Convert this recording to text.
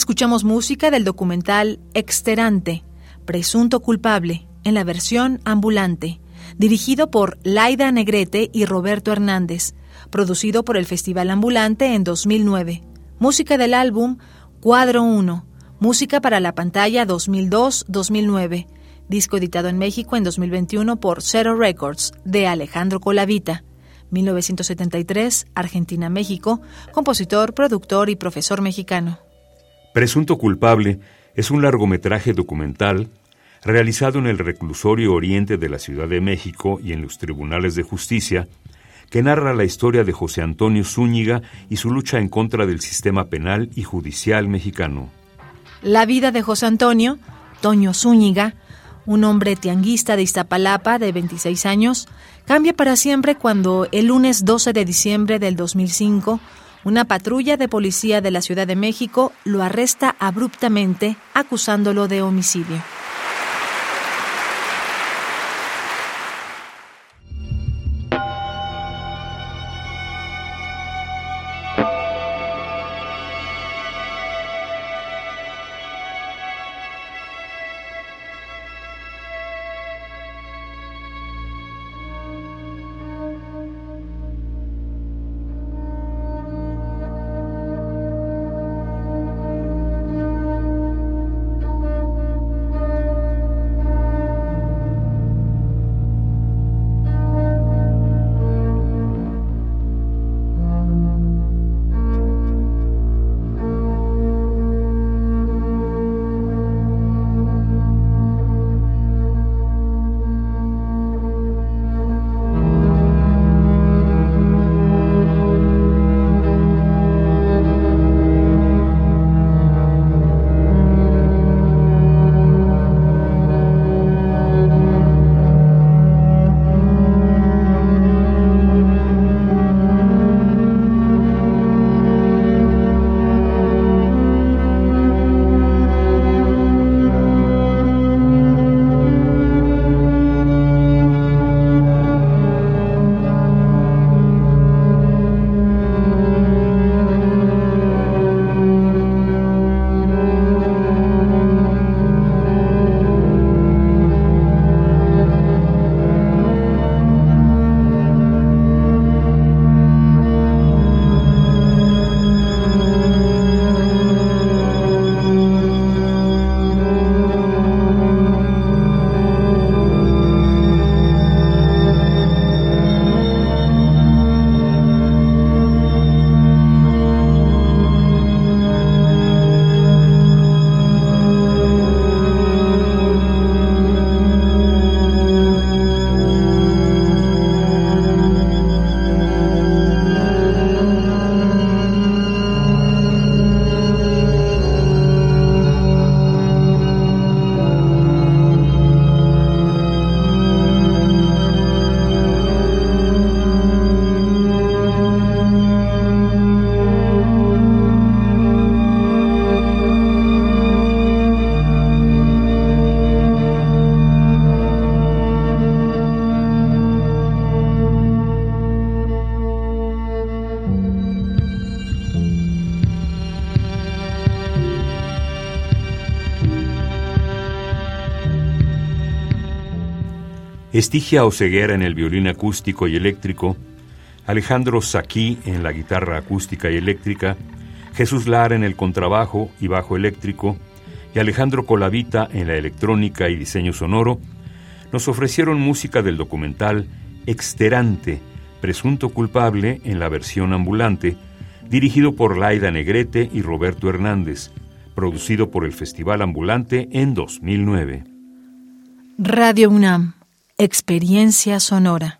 Escuchamos música del documental Exterante, Presunto Culpable, en la versión ambulante, dirigido por Laida Negrete y Roberto Hernández, producido por el Festival Ambulante en 2009. Música del álbum Cuadro 1, música para la pantalla 2002-2009, disco editado en México en 2021 por Zero Records, de Alejandro Colavita. 1973, Argentina-México, compositor, productor y profesor mexicano. Presunto culpable es un largometraje documental realizado en el reclusorio oriente de la Ciudad de México y en los tribunales de justicia, que narra la historia de José Antonio Zúñiga y su lucha en contra del sistema penal y judicial mexicano. La vida de José Antonio, Toño Zúñiga, un hombre tianguista de Iztapalapa de 26 años, cambia para siempre cuando el lunes 12 de diciembre del 2005 una patrulla de policía de la Ciudad de México lo arresta abruptamente acusándolo de homicidio. Estigia Oseguera en el violín acústico y eléctrico, Alejandro Saquí en la guitarra acústica y eléctrica, Jesús Lara en el contrabajo y bajo eléctrico, y Alejandro Colavita en la electrónica y diseño sonoro, nos ofrecieron música del documental Exterante, presunto culpable en la versión ambulante, dirigido por Laida Negrete y Roberto Hernández, producido por el Festival Ambulante en 2009. Radio UNAM Experiencia sonora.